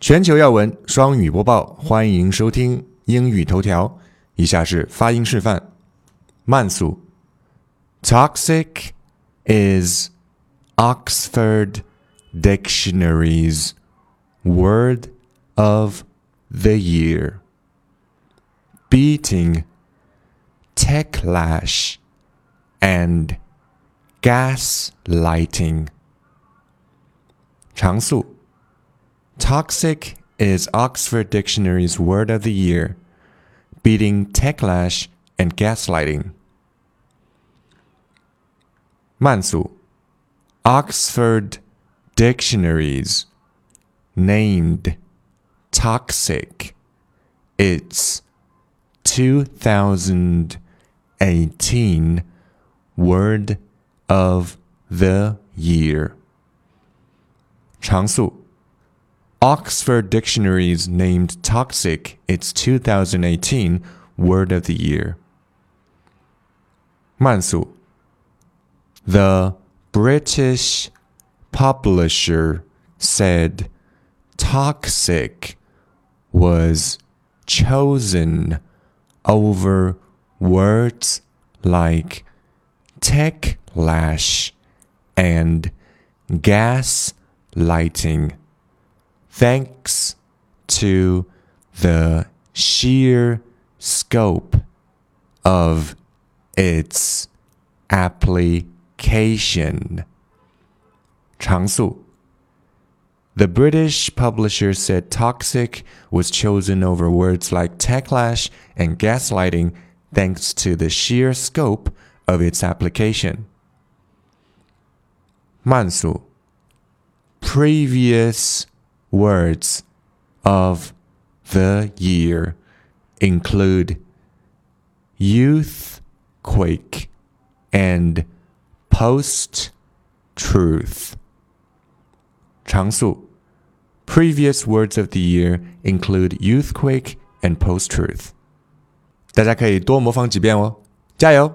全球要闻双语播报，欢迎收听英语头条。以下是发音示范。慢速：Toxic is Oxford Dictionary's word of the year. Beating, techlash, and gaslighting. 常速 Toxic is Oxford Dictionary's word of the year, beating techlash and gaslighting. 慢速 Oxford Dictionaries named toxic its 2018 word of the year. 常速 Oxford Dictionaries named toxic its 2018 word of the year. 慢速 The British publisher said toxic was chosen over words like tech lash and gas lighting thanks to the sheer scope of its application. 常速 The British publisher said toxic was chosen over words like techlash and gaslighting thanks to the sheer scope of its application. 慢速 Previous words of the year include youthquake and post truth. 常速 Previous words of the year include youthquake and post truth. 大家可以多模仿几遍哦，加油！